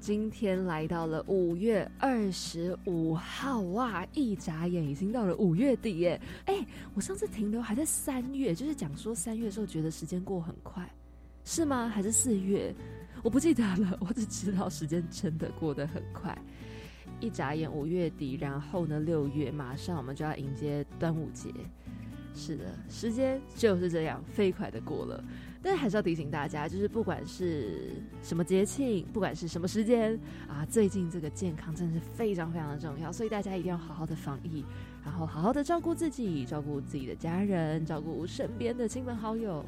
今天来到了五月二十五号，哇！一眨眼已经到了五月底耶。哎，我上次停留还在三月，就是讲说三月的时候觉得时间过很快，是吗？还是四月？我不记得了，我只知道时间真的过得很快。一眨眼五月底，然后呢六月马上我们就要迎接端午节。是的，时间就是这样飞快的过了。但是还是要提醒大家，就是不管是什么节庆，不管是什么时间啊，最近这个健康真的是非常非常的重要，所以大家一定要好好的防疫，然后好好的照顾自己，照顾自己的家人，照顾身边的亲朋好友。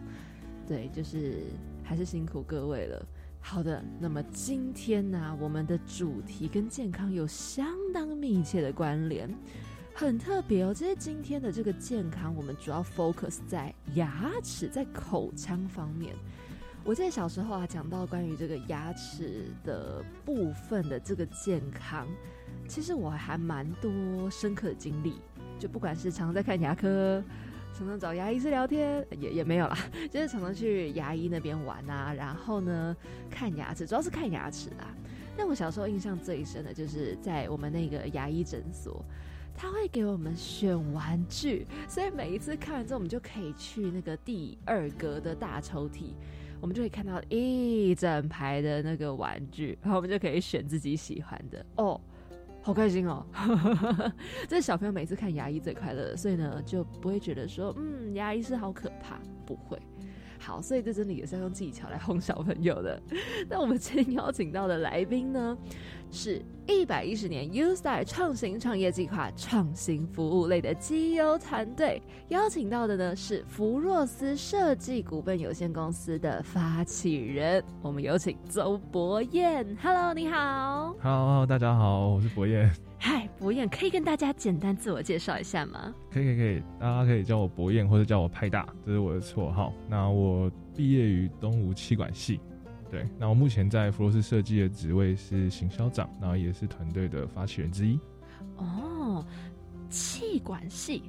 对，就是还是辛苦各位了。好的，那么今天呢，我们的主题跟健康有相当密切的关联。很特别哦，这是今天的这个健康，我们主要 focus 在牙齿在口腔方面。我记得小时候啊，讲到关于这个牙齿的部分的这个健康，其实我还蛮多深刻的经历。就不管是常常在看牙科，常常找牙医师聊天，也也没有啦，就是常常去牙医那边玩啊，然后呢看牙齿，主要是看牙齿啦。但我小时候印象最深的就是在我们那个牙医诊所。他会给我们选玩具，所以每一次看完之后，我们就可以去那个第二格的大抽屉，我们就可以看到一整排的那个玩具，然后我们就可以选自己喜欢的哦，好开心哦！这是小朋友每次看牙医最快乐的，所以呢就不会觉得说，嗯，牙医是好可怕，不会。好，所以这真的也是要用技巧来哄小朋友的。那我们今天邀请到的来宾呢，是一百一十年 U Star 创新创业计划创新服务类的绩优团队。邀请到的呢是福若斯设计股份有限公司的发起人，我们有请周博彦。Hello，你好。Hello，大家好，我是博彦。嗨，博彦，可以跟大家简单自我介绍一下吗？可以，可以，可以，大家可以叫我博彦，或者叫我派大，这是我的绰号。那我毕业于东吴气管系，对。那我目前在福罗斯设计的职位是行销长，然后也是团队的发起人之一。哦，气管系。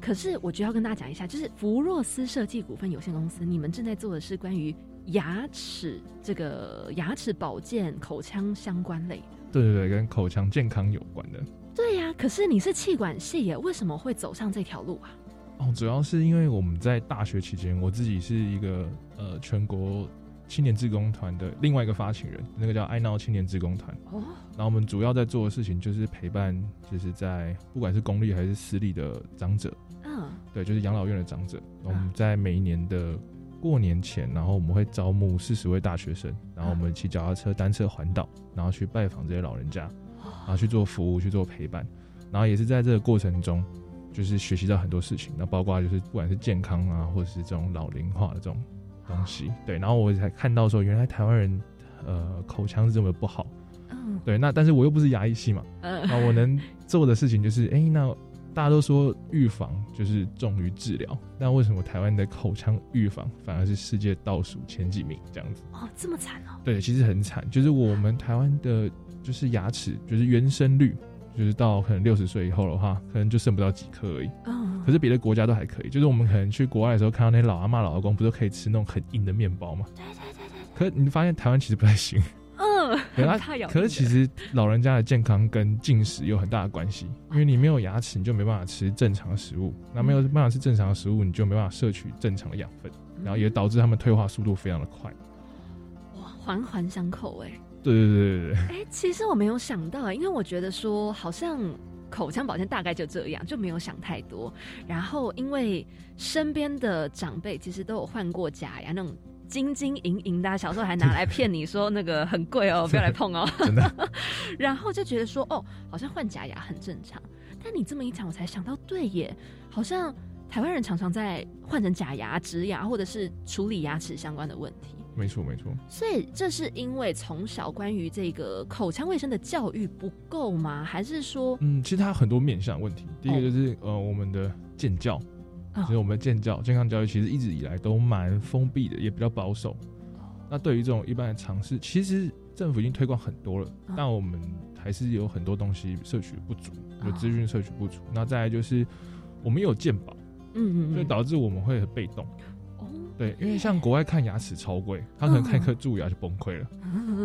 可是我就要跟大家讲一下，就是福若斯设计股份有限公司，你们正在做的是关于牙齿这个牙齿保健、口腔相关类。对对对，跟口腔健康有关的。对呀，可是你是气管系耶，为什么会走上这条路啊？哦，主要是因为我们在大学期间，我自己是一个呃全国青年志工团的另外一个发起人，那个叫爱闹青年志工团。哦。然后我们主要在做的事情就是陪伴，就是在不管是公立还是私立的长者。嗯。对，就是养老院的长者。我们在每一年的。过年前，然后我们会招募四十位大学生，然后我们骑脚踏车、单车环岛，然后去拜访这些老人家，然后去做服务、去做陪伴，然后也是在这个过程中，就是学习到很多事情。那包括就是不管是健康啊，或者是这种老龄化的这种东西，对。然后我才看到说，原来台湾人呃口腔是这么不好，嗯，对。那但是我又不是牙医系嘛，嗯，那我能做的事情就是，哎，那。大家都说预防就是重于治疗，那为什么台湾的口腔预防反而是世界倒数前几名这样子？哦，这么惨哦？对，其实很惨，就是我们台湾的，就是牙齿，就是原生率，就是到可能六十岁以后的话，可能就剩不到几颗而已。嗯。可是别的国家都还可以，就是我们可能去国外的时候，看到那些老阿妈、老阿公，不都可以吃那种很硬的面包吗？对对对对。可你发现台湾其实不太行。嗯，可是其实老人家的健康跟进食有很大的关系，因为你没有牙齿，你就没办法吃正常的食物，那没有办法吃正常的食物，你就没办法摄取正常的养分，然后也导致他们退化速度非常的快。哇，环环相扣哎。对对对对对。哎，其实我没有想到，因为我觉得说好像口腔保健大概就这样，就没有想太多。然后因为身边的长辈其实都有换过假牙那种。晶晶莹莹的，小时候还拿来骗你说那个很贵哦，不要来碰哦。真的。然后就觉得说，哦，好像换假牙很正常。但你这么一讲，我才想到，对耶，好像台湾人常常在换成假牙、植牙，或者是处理牙齿相关的问题。没错没错。所以这是因为从小关于这个口腔卫生的教育不够吗？还是说，嗯，其实它很多面向问题。第一个就是呃，我们的健教，就是我们的健教健康教育，其实一直以来都蛮封闭的，也比较保守。那对于这种一般的尝试，其实政府已经推广很多了，但我们还是有很多东西摄取不足，有资讯摄取不足。那再来就是我们有健保，嗯嗯，所以导致我们会很被动。对，因为像国外看牙齿超贵，他可能看一颗蛀牙就崩溃了。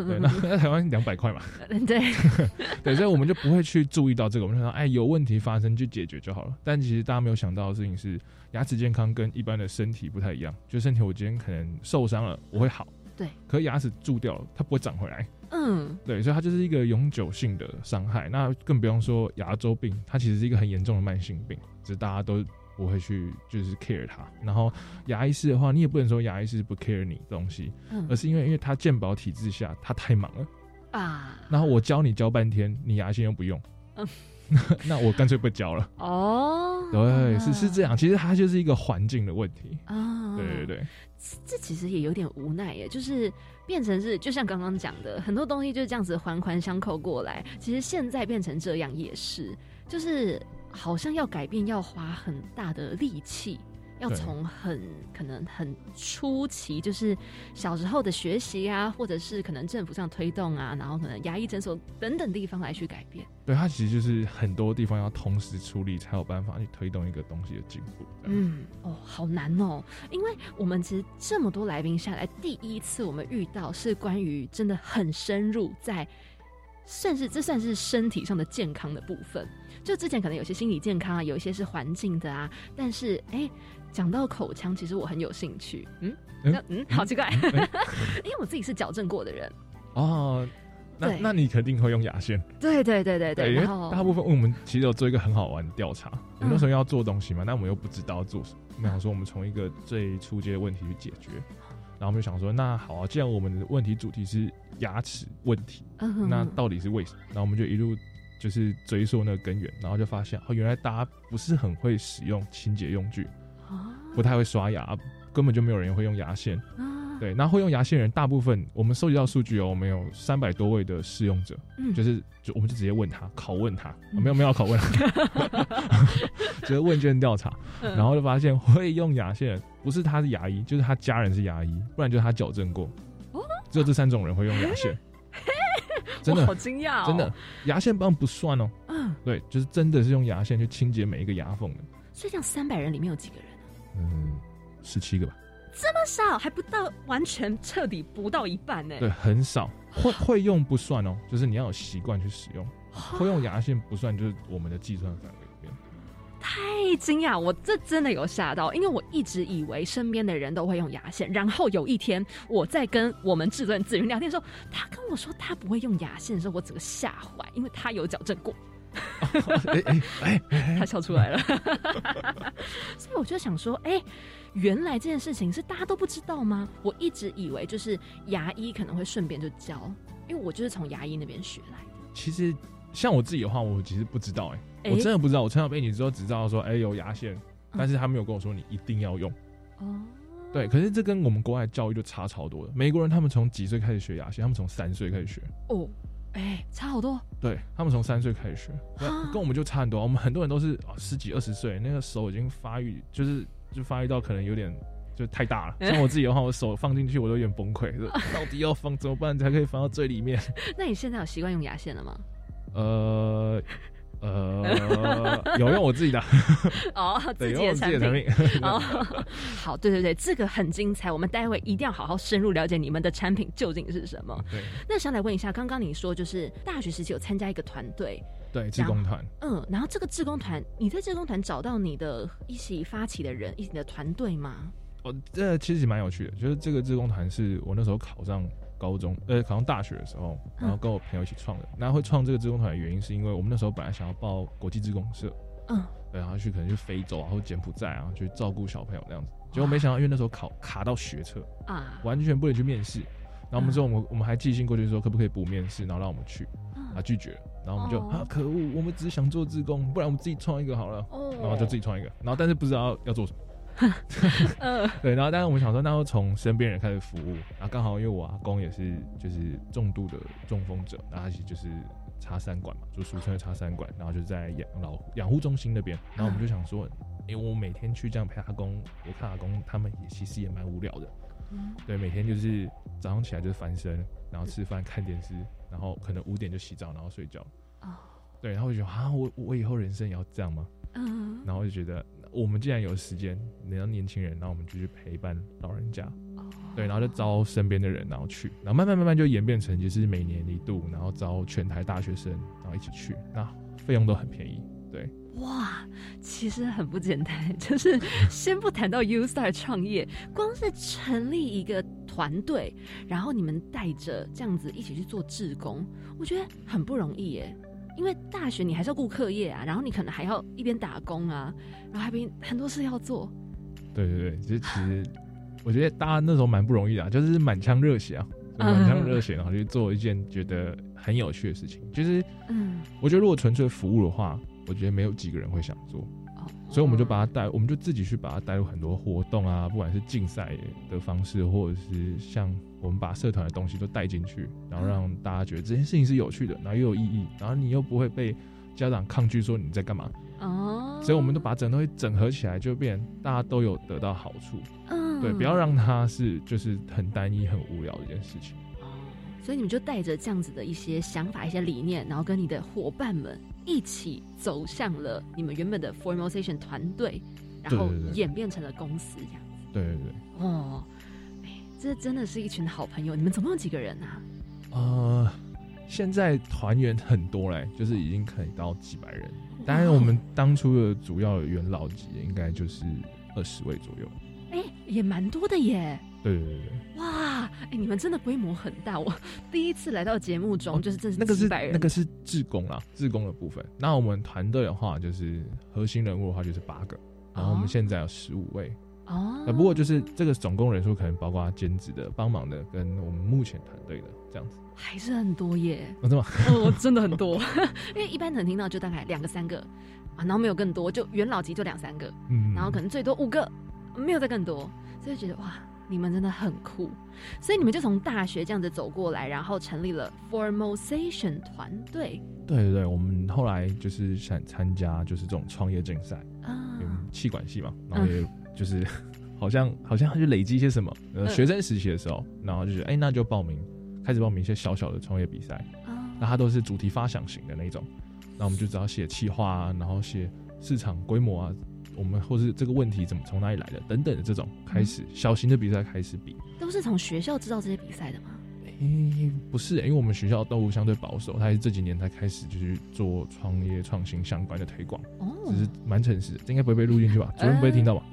对，那 在台湾两百块嘛。对，对，所以我们就不会去注意到这个。我们说，哎，有问题发生就解决就好了。但其实大家没有想到的事情是，牙齿健康跟一般的身体不太一样。就身体我今天可能受伤了，我会好。对。可牙齿蛀掉了，它不会长回来。嗯。对，所以它就是一个永久性的伤害。那更不用说牙周病，它其实是一个很严重的慢性病，只是大家都。不会去就是 care 他，然后牙医师的话，你也不能说牙医师不 care 你东西，而是因为因为他健保体制下他太忙了啊，然后我教你教半天，你牙线又不用，嗯，那我干脆不教了哦，对，是是这样，其实它就是一个环境的问题啊，对对对，这其实也有点无奈耶，就是变成是就像刚刚讲的，很多东西就是这样子环环相扣过来，其实现在变成这样也是，就是。好像要改变，要花很大的力气，要从很可能很初期，就是小时候的学习啊，或者是可能政府上推动啊，然后可能牙医诊所等等地方来去改变。对，它其实就是很多地方要同时处理，才有办法去推动一个东西的进步。嗯，哦，好难哦，因为我们其实这么多来宾下来，第一次我们遇到是关于真的很深入，在算是这算是身体上的健康的部分。就之前可能有些心理健康啊，有一些是环境的啊，但是哎，讲到口腔，其实我很有兴趣。嗯嗯嗯，好奇怪，因为我自己是矫正过的人。哦，那那你肯定会用牙线。对对对对对。因为大部分我们其实有做一个很好玩的调查，很多时候要做东西嘛，但我们又不知道做什么。我想说，我们从一个最初阶的问题去解决，然后我们就想说，那好啊，既然我们的问题主题是牙齿问题，那到底是为什么？然后我们就一路。就是追溯那个根源，然后就发现哦，原来大家不是很会使用清洁用具，不太会刷牙，根本就没有人会用牙线。对，那会用牙线人，大部分我们收集到数据哦，我们有三百多位的试用者，就是就我们就直接问他，拷问他，没有没有拷问，直接问卷调查，然后就发现会用牙线不是他是牙医，就是他家人是牙医，不然就是他矫正过，只有这三种人会用牙线。真的好惊讶，真的牙线棒不算哦。嗯，对，就是真的是用牙线去清洁每一个牙缝的。所以，这样三百人里面有几个人嗯，十七个吧。这么少，还不到完全彻底不到一半呢。对，很少。会会用不算哦，就是你要有习惯去使用。会用牙线不算，就是我们的计算范围。太惊讶，我这真的有吓到，因为我一直以为身边的人都会用牙线，然后有一天我在跟我们制作人子云聊天的时候，他跟我说他不会用牙线的时候，我整个吓坏，因为他有矫正过。哎哎哎，他笑出来了。所以我就想说，哎，原来这件事情是大家都不知道吗？我一直以为就是牙医可能会顺便就教，因为我就是从牙医那边学来的。其实。像我自己的话，我其实不知道哎，我真的不知道。我从小被你之后只知道说，哎，有牙线，但是他没有跟我说你一定要用。哦，对，可是这跟我们国外教育就差超多了。美国人他们从几岁开始学牙线？他们从三岁开始学。哦，哎，差好多。对他们从三岁开始学，跟我们就差很多。我们很多人都是十几二十岁，那个手已经发育，就是就发育到可能有点就太大了。像我自己的话，我手放进去我都有点崩溃，到底要放怎么办才可以放到最里面？那你现在有习惯用牙线了吗？呃呃，有用我自己的哦，自己的产品哦。好，对对对，这个很精彩，我们待会一定要好好深入了解你们的产品究竟是什么。对，那想来问一下，刚刚你说就是大学时期有参加一个团队，对，志工团，嗯，然后这个志工团，你在志工团找到你的一起发起的人，一起的团队吗？哦，这其实蛮有趣的，就是这个志工团是我那时候考上。高中呃，考上大学的时候，然后跟我朋友一起创的。然后会创这个志工团的原因，是因为我们那时候本来想要报国际志工社，嗯，对，然后去可能去非洲啊，或柬埔寨啊，去照顾小朋友那样子。结果没想到，因为那时候考卡到学测啊，完全不能去面试。然后我们之后，我们我们还寄信过去说，可不可以补面试，然后让我们去，啊，拒绝。然后我们就啊，可恶，我们只是想做志工，不然我们自己创一个好了。然后就自己创一个，然后但是不知道要做什么。嗯，对，然后但是我们想说，那就从身边人开始服务，然后刚好因为我阿公也是就是重度的中风者，然后他就是插三管嘛，就俗称的插三管，然后就在养老养护中心那边，然后我们就想说，因为我每天去这样陪阿公，我看阿公他们也其实也蛮无聊的，嗯，对，每天就是早上起来就是翻身，然后吃饭看电视，然后可能五点就洗澡，然后睡觉，哦，对，然后我就觉得啊，我我以后人生也要这样吗？嗯，然后就觉得。我们既然有时间，你要年轻人，然后我们就去陪伴老人家，对，然后就招身边的人，然后去，然后慢慢慢慢就演变成就是每年一度，然后招全台大学生，然后一起去，那费用都很便宜，对。哇，其实很不简单，就是先不谈到 U Star 创业，光是成立一个团队，然后你们带着这样子一起去做志工，我觉得很不容易耶。因为大学你还是要顾课业啊，然后你可能还要一边打工啊，然后还边很多事要做。对对对，其实其实我觉得大家那时候蛮不容易的，就是满腔热血啊，满腔热血，然后去做一件觉得很有趣的事情。就是，嗯，我觉得如果纯粹服务的话，我觉得没有几个人会想做。所以我们就把它带，我们就自己去把它带入很多活动啊，不管是竞赛的方式，或者是像我们把社团的东西都带进去，然后让大家觉得这件事情是有趣的，然后又有意义，然后你又不会被家长抗拒说你在干嘛。哦。所以我们都把整东西整合起来，就变大家都有得到好处。嗯。对，不要让它是就是很单一、很无聊的一件事情。所以你们就带着这样子的一些想法、一些理念，然后跟你的伙伴们一起走向了你们原本的 Formation 团队，然后演变成了公司这样子。对对对。哦，哎，这真的是一群好朋友。你们总共有几个人啊？呃，现在团员很多嘞，就是已经可以到几百人。当然，我们当初的主要元老级应该就是二十位左右。哎，也蛮多的耶。对对对对，哇！哎，你们真的规模很大。我第一次来到节目中，就是这是那个是那个是志工啦，志工的部分。那我们团队的话，就是核心人物的话就是八个，然后我们现在有十五位哦。不过就是这个总共人数可能包括兼职的、帮忙的，跟我们目前团队的这样子，还是很多耶。真的吗？哦，真的很多。因为一般能听到就大概两个、三个啊，然后没有更多，就元老级就两三个，嗯，然后可能最多五个，没有再更多，所以觉得哇。你们真的很酷，所以你们就从大学这样子走过来，然后成立了 Formation 团队。对对对，我们后来就是想参加就是这种创业竞赛啊，气管系嘛，然后也就是好像好像就累积一些什么，呃，学生实习的时候，然后就觉得哎，那就报名，开始报名一些小小的创业比赛。啊，那它都是主题发想型的那种，那我们就只要写企划啊，然后写市场规模啊。我们或是这个问题怎么从哪里来的等等的这种开始小型的比赛开始比，都是从学校知道这些比赛的吗？诶，不是，因为我们学校都相对保守，他是这几年才开始就是做创业创新相关的推广，哦，只是蛮诚实，这应该不会被录进去吧？主任不会听到吧？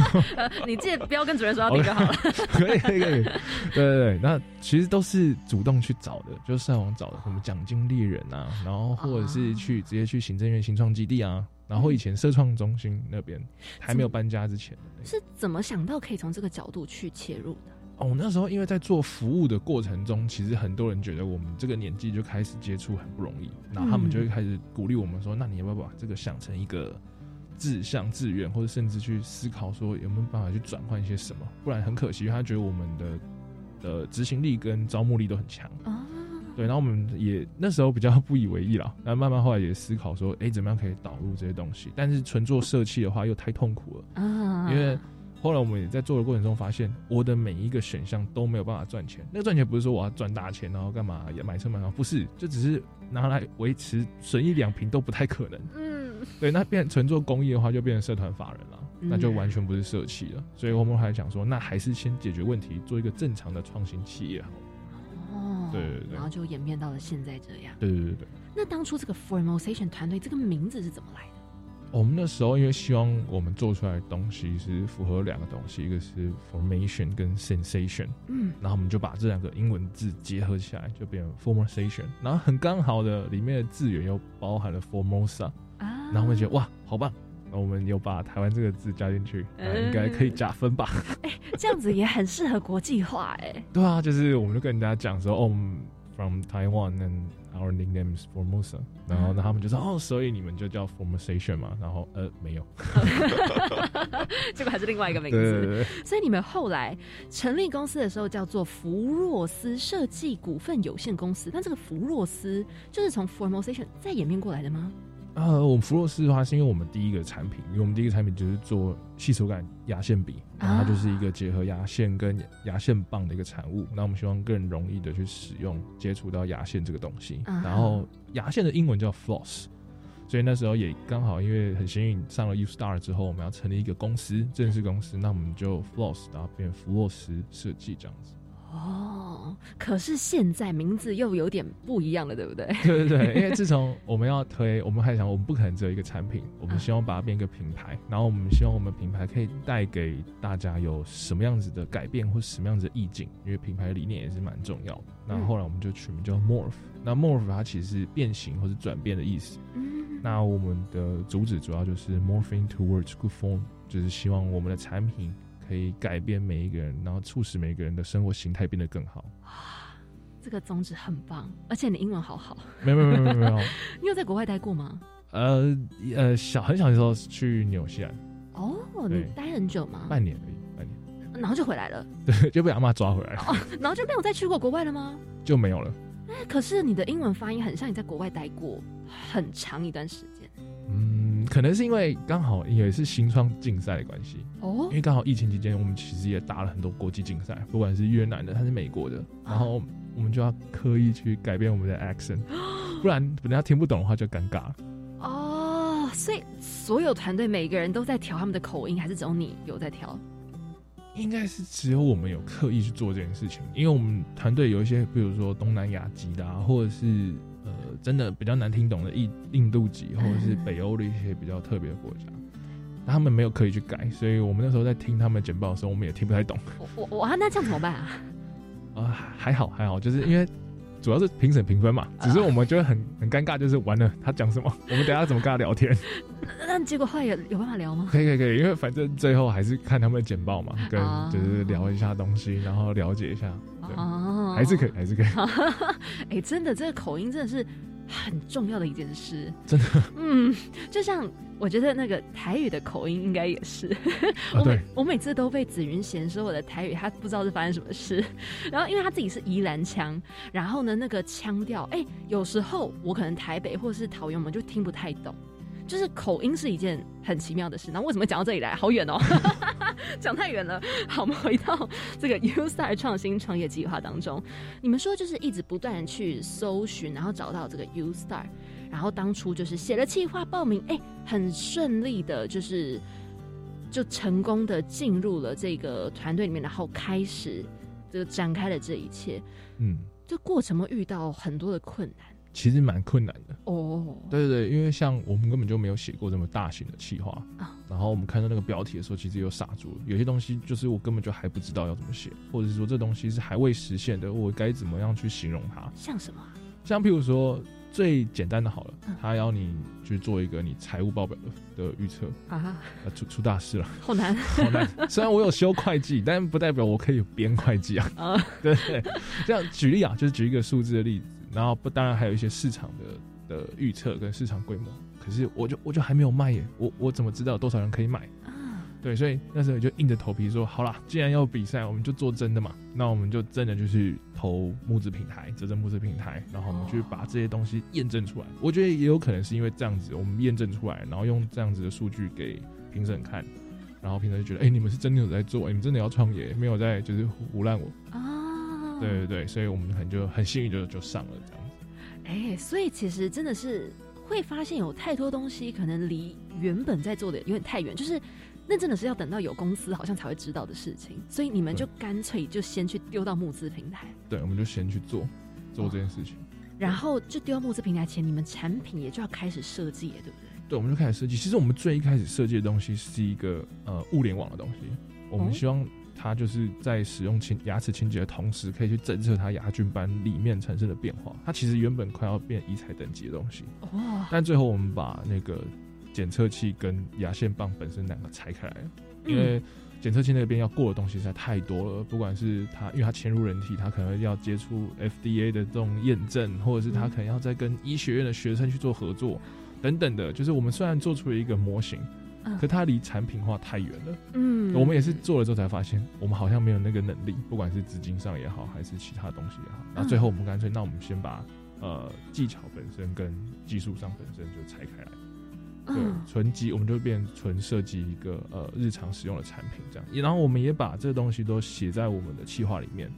你记得不要跟主任说要听就好了。可以可以可以，对对对，那其实都是主动去找的，就是上网找的，什么奖金猎人啊，然后或者是去直接去行政院新创基地啊。然后以前社创中心那边还没有搬家之前，是怎么想到可以从这个角度去切入的？哦，那时候因为在做服务的过程中，其实很多人觉得我们这个年纪就开始接触很不容易，然后他们就会开始鼓励我们说：“那你要不要把这个想成一个志向、志愿，或者甚至去思考说有没有办法去转换一些什么？不然很可惜，他觉得我们的的执行力跟招募力都很强。”对，然后我们也那时候比较不以为意了，然后慢慢后来也思考说，哎，怎么样可以导入这些东西？但是纯做设计的话又太痛苦了，啊，因为后来我们也在做的过程中发现，我的每一个选项都没有办法赚钱。那个赚钱不是说我要赚大钱，然后干嘛也买车买房，不是，就只是拿来维持损一两瓶都不太可能。嗯，对，那变纯做公益的话，就变成社团法人了，那就完全不是社企了。所以我们还想说，那还是先解决问题，做一个正常的创新企业好。对对对，然后就演变到了现在这样。对对对对。那当初这个 Formation 团队这个名字是怎么来的？我们那时候因为希望我们做出来的东西是符合两个东西，一个是 Formation 跟 Sensation。嗯。然后我们就把这两个英文字结合起来，就变成 Formation。然后很刚好的，里面的字源又包含了 Formosa。啊。然后我们觉得哇，好棒！我们有把台湾这个字加进去，应该可以加分吧？哎，这样子也很适合国际化哎。对啊，就是我们就跟人家讲说，哦，from Taiwan and our nickname is Formosa，然后那他们就说哦，所以你们就叫 Formosation 嘛，然后呃没有，结 果还是另外一个名对对对，字。所以你们后来成立公司的时候叫做福若斯设计股份有限公司，但这个福若斯就是从 Formosation 再演变过来的吗？呃，我们弗洛斯的话，是因为我们第一个产品，因为我们第一个产品就是做细手感牙线笔，然后它就是一个结合牙线跟牙线棒的一个产物。那我们希望更容易的去使用、接触到牙线这个东西。啊然后牙线的英文叫 floss，所以那时候也刚好因为很幸运上了 U Star 之后，我们要成立一个公司，正式公司，那我们就 floss，然后变福洛斯设计这样子。哦，可是现在名字又有点不一样了，对不对？对 对对，因为自从我们要推，我们还想我们不可能只有一个产品，我们希望把它变一个品牌，然后我们希望我们品牌可以带给大家有什么样子的改变或什么样子的意境，因为品牌理念也是蛮重要的。那后来我们就取名叫 Morph，那 Morph 它其实是变形或是转变的意思。嗯，那我们的主旨主要就是 morphing towards good form，就是希望我们的产品可以改变每一个人，然后促使每一个人的生活形态变得更好。这个宗旨很棒，而且你英文好好。没有没有没有没有没有。你有在国外待过吗？呃呃，小很小的时候去纽西兰，哦，你待很久吗？半年而已，半年，然后就回来了，对，就被阿妈抓回来了，然后就没有再去过国外了吗？就没有了。哎，可是你的英文发音很像你在国外待过很长一段时间嗯，可能是因为刚好也是新创竞赛的关系，哦。因为刚好疫情期间，我们其实也打了很多国际竞赛，不管是越南的还是美国的，然后我们就要刻意去改变我们的 accent，不然人家听不懂的话就尴尬了。哦，所以所有团队每个人都在调他们的口音，还是只有你有在调？应该是只有我们有刻意去做这件事情，因为我们团队有一些，比如说东南亚籍的啊，或者是呃真的比较难听懂的印印度籍，或者是北欧的一些比较特别的国家，他们没有刻意去改，所以我们那时候在听他们简报的时候，我们也听不太懂。我我我啊，那这样怎么办啊？啊、还好还好，就是因为主要是评审评分嘛，只是我们觉得很很尴尬，就是完了他讲什么，我们等一下怎么跟他聊天？那结果后来有有办法聊吗？可以可以可以，因为反正最后还是看他们的简报嘛，跟啊就是聊一下东西，然后了解一下，对，哦，还是可以还是可以。哎、真的，这个口音真的是很重要的一件事。真的，嗯，就像我觉得那个台语的口音应该也是。啊 我每对我每次都被紫云嫌说我的台语，他不知道是发生什么事。然后因为他自己是宜兰腔，然后呢那个腔调，哎、有时候我可能台北或者是桃园，我们就听不太懂。就是口音是一件很奇妙的事。那为什么讲到这里来？好远哦，讲太远了。好，我们回到这个 U Star 创新创业计划当中，你们说就是一直不断的去搜寻，然后找到这个 U Star，然后当初就是写了计划报名，哎、很顺利的，就是就成功的进入了这个团队里面，然后开始这个展开了这一切。嗯，这过程会遇到很多的困难其实蛮困难的。哦。对对对，因为像我们根本就没有写过这么大型的企划啊然后我们看到那个标题的时候，其实有傻住了。有些东西就是我根本就还不知道要怎么写，或者是说这东西是还未实现的，我该怎么样去形容它？像什么啊？像譬如说最简单的好了嗯，他要你去做一个你财务报表的的预测，啊，呃，出出大事了，好难 好难。虽然我有修会计，但不代表我可以编会计啊。对这样举例啊，就是举一个数字的例子，然后不当然还有一些市场的的预测跟市场规模，可是我就我就还没有卖耶，我我怎么知道有多少人可以买？啊，对，所以那时候就硬着头皮说，好啦，既然要比赛，我们就做真的嘛，那我们就真的就去投募资平台，折正募资平台，然后我们去把这些东西验证出来。我觉得也有可能是因为这样子，我们验证出来，然后用这样子的数据给评审看，然后评审就觉得，哎、你们是真的有在做，你们真的要创业，没有在就是胡乱我。啊，对对对，所以我们很就很幸运就就上了这样子。哎、所以其实真的是会发现有太多东西可能离原本在做的有点太远，就是那真的是要等到有公司好像才会知道的事情，所以你们就干脆就先去丢到募资平台，对，我们就先去做做这件事情。然后就丢到募资平台前，你们产品也就要开始设计，对不对？对，我们就开始设计。其实我们最一开始设计的东西是一个呃物联网的东西，我们哦希望它就是在使用清牙齿清洁的同时，可以去侦测它牙菌斑里面产生的变化。它其实原本快要变医材等级的东西，哦，但最后我们把那个检测器跟牙线棒本身两个拆开来了，因嗯为检测器那边要过的东西实在太多了，不管是它，因为它潜入人体，它可能要接触 FDA 的这种验证，或者是它可能要再跟医学院的学生去做合作，等等的。就是我们虽然做出了一个模型，可它离产品化太远了。嗯，我们也是做了之后才发现，我们好像没有那个能力，不管是资金上也好，还是其他东西也好。那最后我们干脆，那我们先把呃技巧本身跟技术上本身就拆开来。对，纯机我们就变纯设计一个呃日常使用的产品这样，然后我们也把这东西都写在我们的企划里面，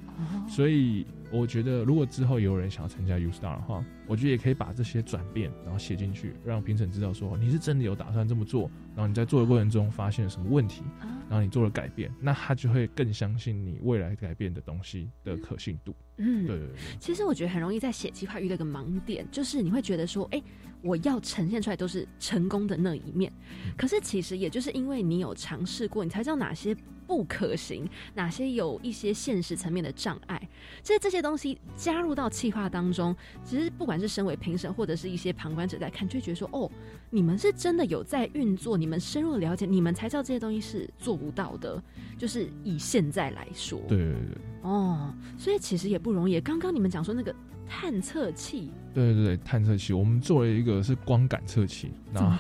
所以我觉得如果之后有人想要参加 U Star 的话，我觉得也可以把这些转变然后写进去，让评审知道说你是真的有打算这么做，然后你在做的过程中发现了什么问题，然后你做了改变，那他就会更相信你未来改变的东西的可信度。嗯，对对对。其实我觉得很容易在写计划遇到一个盲点，就是你会觉得说，哎。我要呈现出来都是成功的那一面，可是其实也就是因为你有尝试过，你才知道哪些不可行，哪些有一些现实层面的障碍。所以这些东西加入到企划当中，其实不管是身为评审或者是一些旁观者在看，就觉得说，哦，你们是真的有在运作，你们深入了解，你们才知道这些东西是做不到的。就是以现在来说，对对对，哦，所以其实也不容易。刚刚你们讲说那个。探测器，对对对，探测器，我们做了一个是光感测器，然后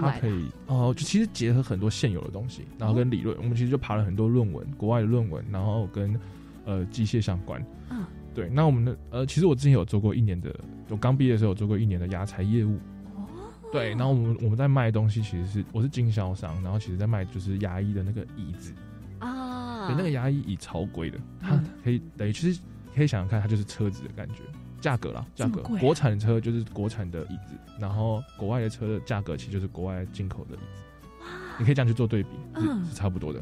它可以哦，就其实结合很多现有的东西，然后跟理论，我们其实就爬了很多论文，国外的论文，然后跟呃机械相关，嗯，对，那我们的呃，其实我之前有做过一年的，我刚毕业的时候有做过一年的牙材业务，哦，对，然后我们我们在卖东西，其实是我是经销商，然后其实在卖就是牙医的那个椅子。啊，对，那个牙医椅超贵的，它可以等于其实可以想想看，它就是车子的感觉。价格啦，价格，国产车就是国产的椅子，然后国外的车的价格其实就是国外进口的椅子，你可以这样去做对比，嗯是差不多的。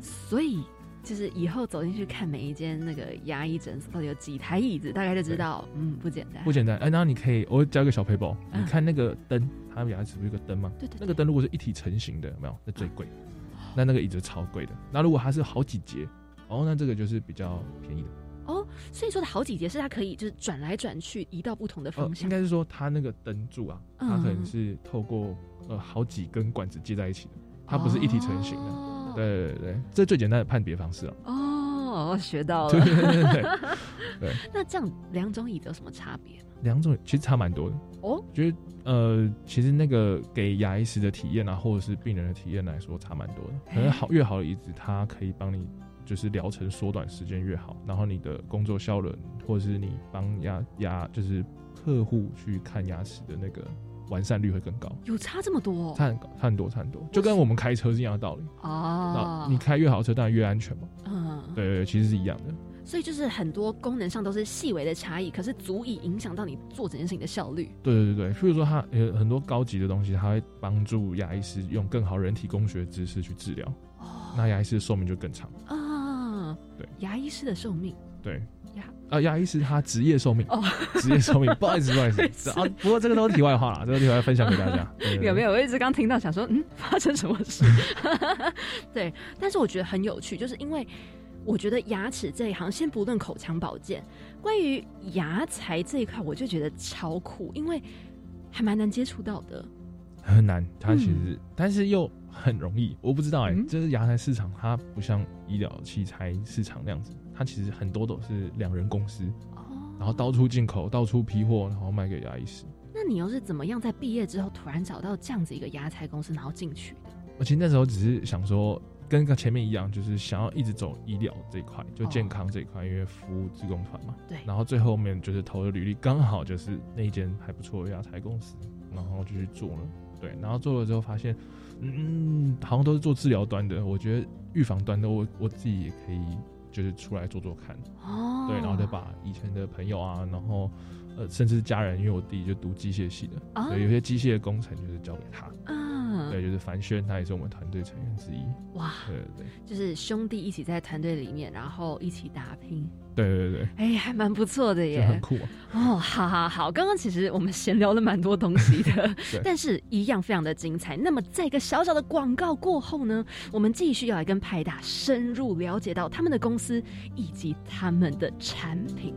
所以就是以后走进去看每一间那个牙医诊所到底有几台椅子，大概就知道，嗯，不简单，不简单。哎，然后你可以，我教一个小配包，你看那个灯，它牙齿不是有个灯吗？对对，那个灯如果是一体成型的，有没有？那最贵，那那个椅子超贵的。那如果它是好几节，哦，那这个就是比较便宜的。哦，所以说的好几节是它可以就是转来转去，移到不同的方向。应该是说它那个灯柱啊，它可能是透过呃好几根管子接在一起的，它不是一体成型的。对对对，这最简单的判别方式了。哦，学到了。对对对对。那这样两种椅子有什么差别？两种其实差蛮多的。哦，觉得呃，其实那个给牙医师的体验啊，或者是病人的体验来说，差蛮多的。可能好越好的椅子，它可以帮你。就是疗程缩短时间越好，然后你的工作效率，或者是你帮牙牙就是客户去看牙齿的那个完善率会更高。有差这么多？差很高，差很多，差很多，就跟我们开车是一样的道理。哦，你开越好车，当然越安全嘛。嗯，对对，其实是一样的。所以就是很多功能上都是细微的差异，可是足以影响到你做整件事情的效率。对对对对，比如说它有很多高级的东西，它会帮助牙医师用更好人体工学知识去治疗。哦，那牙医师的寿命就更长啊。对，牙医师的寿命，对牙啊，牙医师他职业寿命哦，职业寿命，不好意思，不好意思啊。不过这个都是题外话了，这个题外分享给大家。有没有？我一直刚听到，想说，嗯，发生什么事？对，但是我觉得很有趣，就是因为我觉得牙齿这一行，先不论口腔保健，关于牙材这一块，我就觉得超酷，因为还蛮难接触到的。很难，它其实，但是又很容易。我不知道哎，就是牙材市场，它不像医疗器材市场那样子，它其实很多都是两人公司，然后到处进口，到处批货，然后卖给牙医师。那你又是怎么样在毕业之后突然找到这样子一个牙材公司，然后进去的？我其实那时候只是想说，跟前面一样，就是想要一直走医疗这一块，就健康这一块，因为服务职工团嘛。对。然后最后面就是投的履历，刚好就是那一间还不错的牙材公司，然后就去做了。对，然后做了之后发现，嗯，好像都是做治疗端的。我觉得预防端的，我我自己也可以，就是出来做做看。哦。对，然后再把以前的朋友啊，然后呃，甚至是家人，因为我弟就读机械系的，所以有些机械工程就是交给他。嗯。对，就是樊轩，他也是我们团队成员之一。哇。对对对。就是兄弟一起在团队里面，然后一起打拼。对对对，哎，还蛮不错的耶，很酷哦。好好好，刚刚其实我们闲聊了蛮多东西的，但是一样非常的精彩。那么在一个小小的广告过后呢，我们继续要来跟派大深入了解到他们的公司以及他们的产品。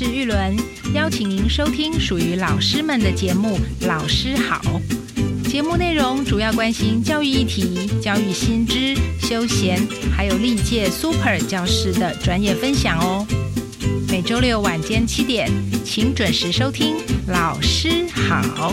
是玉伦，邀请您收听属于老师们的节目《老师好》。节目内容主要关心教育议题、教育新知、休闲，还有历届 Super 教师的专业分享哦。每周六晚间七点，请准时收听《老师好》。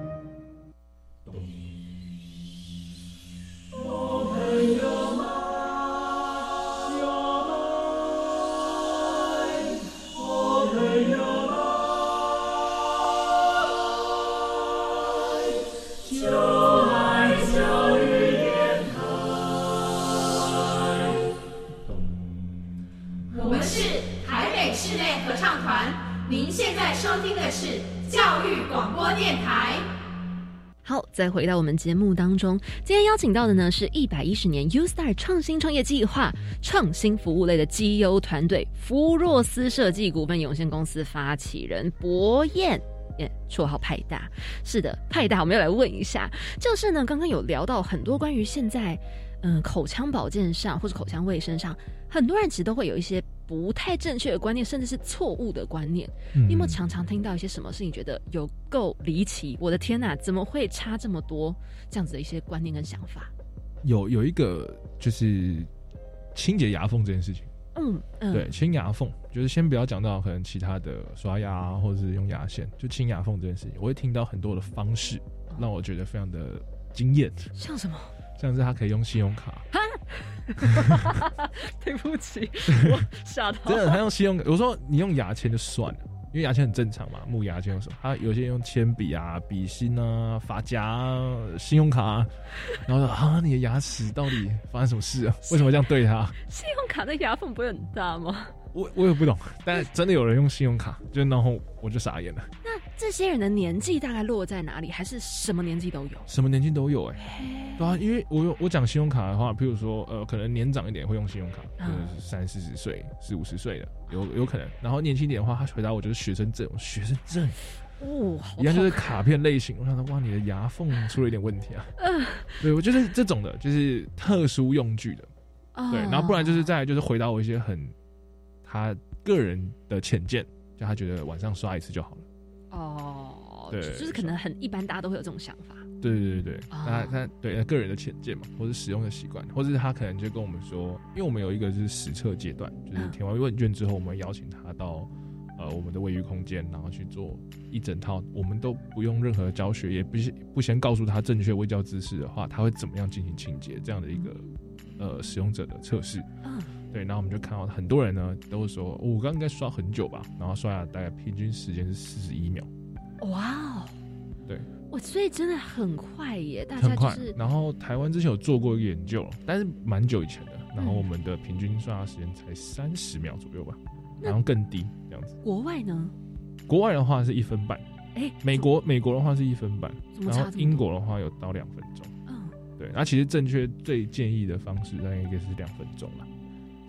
好，再回到我们节目当中，今天邀请到的呢是一百一十年 U Star 创新创业计划创新服务类的绩优团队福若斯设计股份有限公司发起人博彦。绰号派大，是的，派大，我们要来问一下，就是呢，刚刚有聊到很多关于现在，嗯、口腔保健上或者口腔卫生上，很多人其实都会有一些不太正确的观念，甚至是错误的观念。嗯你有没有常常听到一些什么事情觉得有够离奇？我的天哪，怎么会差这么多？这样子的一些观念跟想法？有有一个就是清洁牙缝这件事情。嗯嗯，对，清牙缝就是先不要讲到可能其他的刷牙啊，或者是用牙线，就清牙缝这件事情，我会听到很多的方式，让我觉得非常的惊艳。像什么？像是他可以用信用卡，对不起，我吓到。真的，他用信用卡，我说你用牙签就算了，因为牙签很正常嘛，木牙签用什么？他有些用铅笔啊、笔芯啊、发夹啊、信用卡啊，然后说啊，你的牙齿到底发生什么事啊？为什么这样对他？信用卡的牙缝不会很大吗？我我也不懂，但真的有人用信用卡，就然后我就傻眼了。那这些人的年纪大概落在哪里？还是什么年纪都有？什么年纪都有哎、对啊，因为我有我讲信用卡的话，譬如说呃，可能年长一点会用信用卡，嗯就是三四十岁、四五十岁的有有可能，然后年轻一点的话，他回答我就是学生证，学生证哦，好一样就是卡片类型。我想说哇，你的牙缝出了一点问题啊。嗯 对，我觉得这种的就是特殊用具的，哦对，然后不然就是再来就是回答我一些很他个人的浅见，就他觉得晚上刷一次就好了。哦，对就是可能很一般，大家都会有这种想法。对对对对，哦他他对他个人的浅见嘛，或是使用的习惯，或者是他可能就跟我们说，因为我们有一个就是实测阶段，就是嗯填完问卷之后，我们邀请他到呃我们的卫浴空间，然后去做一整套，我们都不用任何教学，也不是不先告诉他正确卫教姿势的话，他会怎么样进行清洁这样的一个呃使用者的测试。嗯，对，然后我们就看到很多人呢都会说，哦我刚刚应该刷很久吧，然后刷牙大概平均时间是四十一秒，哇哦，对，我所以真的很快耶，大家很快。就是然后台湾之前有做过一个研究，但是蛮久以前的。然嗯后我们的平均刷牙时间才三十秒左右吧，那然后更低这样子。国外呢？国外的话是一分半，哎，美国美国的话是一分半，然？后英国的话有到两分钟。嗯，对，那其实正确最建议的方式大概应该是两分钟啦。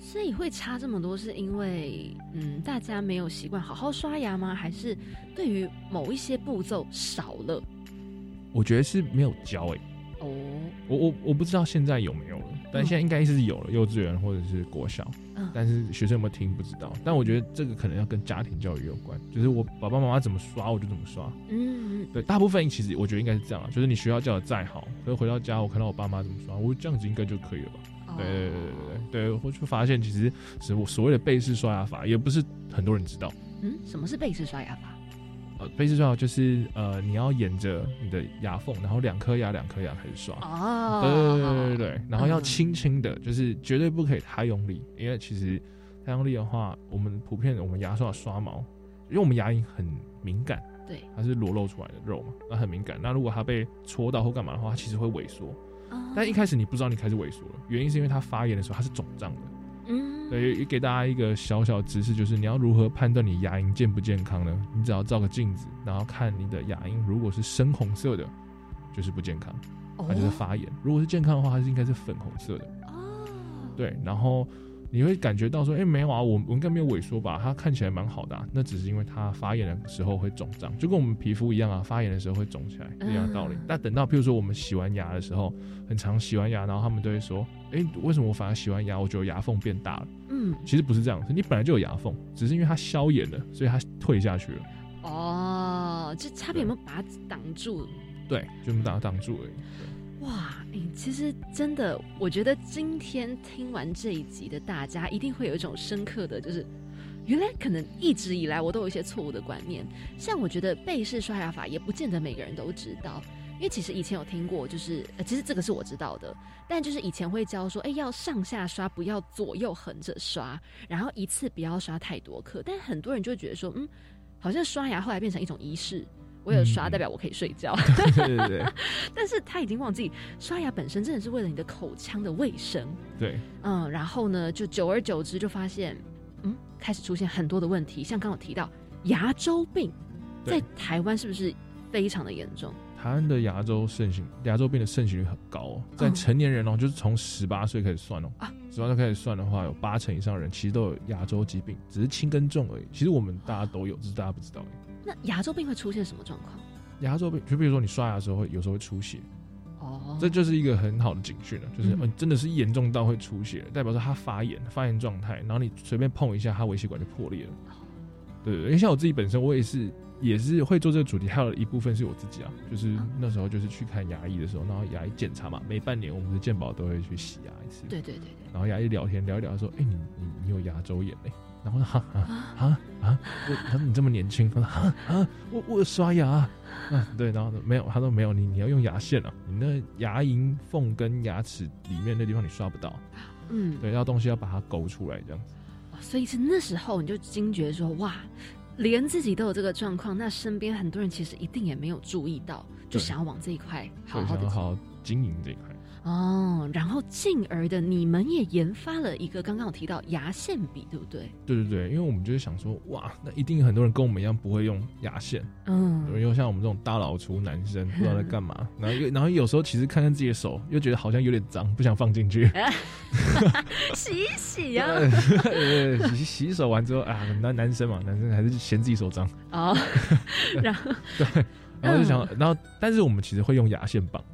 所以会差这么多，是因为嗯，大家没有习惯好好刷牙吗？还是对于某一些步骤少了？我觉得是没有教诶、哦，我我我不知道现在有没有了，但嗯现在应该是有了，幼稚园或者是国小，嗯但是学生有没有听不知道。但我觉得这个可能要跟家庭教育有关，就是我爸爸妈妈怎么刷我就怎么刷。嗯，对，大部分其实我觉得应该是这样啊，就是你学校教的再好，可是回到家我看到我爸妈怎么刷，我这样子应该就可以了吧？对对对对对，我就发现其实是我所谓的背式刷牙法也不是很多人知道。嗯，什么是背式刷牙法？呃，背式刷牙就是呃你要沿着你的牙缝，然后两颗牙两颗牙开始刷。哦，对对对对对，然后要轻轻的，就是绝对不可以太用力，因为其实太用力的话，我们普遍我们牙刷的刷毛，因为我们牙龈很敏感，对，它是裸露出来的肉嘛，那很敏感。那如果它被戳到或干嘛的话，它其实会萎缩。哦但一开始你不知道你开始萎缩了，原因是因为它发炎的时候它是肿胀的。嗯，对，也给大家一个小小知识，就是你要如何判断你牙龈健不健康呢？你只要照个镜子，然后看你的牙龈，如果是深红色的，就是不健康，它就是发炎；如果是健康的话，它是应该是粉红色的。哦，对，然后你会感觉到说，哎、没有啊，我我应该没有萎缩吧？它看起来蛮好的、啊，那只是因为它发炎的时候会肿胀，就跟我们皮肤一样啊，发炎的时候会肿起来一样的道理。嗯但等到譬如说我们洗完牙的时候，很常洗完牙，然后他们都会说，哎、为什么我反而洗完牙，我觉得牙缝变大了？嗯，其实不是这样，是你本来就有牙缝，只是因为它消炎了，所以它退下去了。哦，这差别有没有把它挡住？对，就把它挡住而已。哇，哎、其实真的，我觉得今天听完这一集的大家，一定会有一种深刻的，就是原来可能一直以来我都有一些错误的观念。像我觉得背式刷牙法也不见得每个人都知道，因为其实以前有听过，就是呃，其实这个是我知道的，但就是以前会教说，哎、要上下刷，不要左右横着刷，然后一次不要刷太多颗。但很多人就觉得说，嗯，好像刷牙后来变成一种仪式。我有刷，嗯代表我可以睡觉。对对对 但是他已经忘记刷牙本身真的是为了你的口腔的卫生，对，嗯，然后呢，就久而久之就发现，嗯，开始出现很多的问题，像刚刚提到牙周病，在台湾是不是非常的严重？台湾的牙周盛行，牙周病的盛行率很高哦，在嗯成年人哦，就是从十八岁开始算哦，啊十八岁开始算的话，有八成以上的人其实都有牙周疾病，只是轻跟重而已。其实我们大家都有，只是大家不知道而已。那牙周病会出现什么状况？牙周病，就比如说你刷牙的时候会有时候会出血，哦，这就是一个很好的警讯了，就是、嗯。呃真的是严重到会出血，代表说它发炎、发炎状态，然后你随便碰一下，它微血管就破裂了。对因为像我自己本身，我也是也是会做这个主题，还有一部分是我自己啊，就是那时候就是去看牙医的时候，然后牙医检查嘛，每半年我们的健保都会去洗牙一次，对对对对，然后牙医聊天聊一聊说，哎、你你你有牙周炎嘞、然后我说哈啊他说你这么年轻，他说啊啊，我我有刷牙啊，啊对，然后没有，他说没有，你你要用牙线啊，你那牙龈缝跟牙齿里面那地方你刷不到，嗯，对，要东西要把它勾出来这样子。哦所以是那时候你就惊觉说，哇，连自己都有这个状况，那身边很多人其实一定也没有注意到，就想要往这一块好对，好的好好经营这一块。哦，然后进而的你们也研发了一个刚刚我提到牙线笔，对不对？对对对，因为我们就是想说，哇，那一定很多人跟我们一样不会用牙线，嗯，因为像我们这种大老粗男生不知道在干嘛，然后又然后有时候其实看看自己的手，又觉得好像有点脏，不想放进去。洗一洗呀、洗洗手完之后啊，男男生嘛，男生还是嫌自己手脏，哦，然后对然后就想，然后但是我们其实会用牙线棒，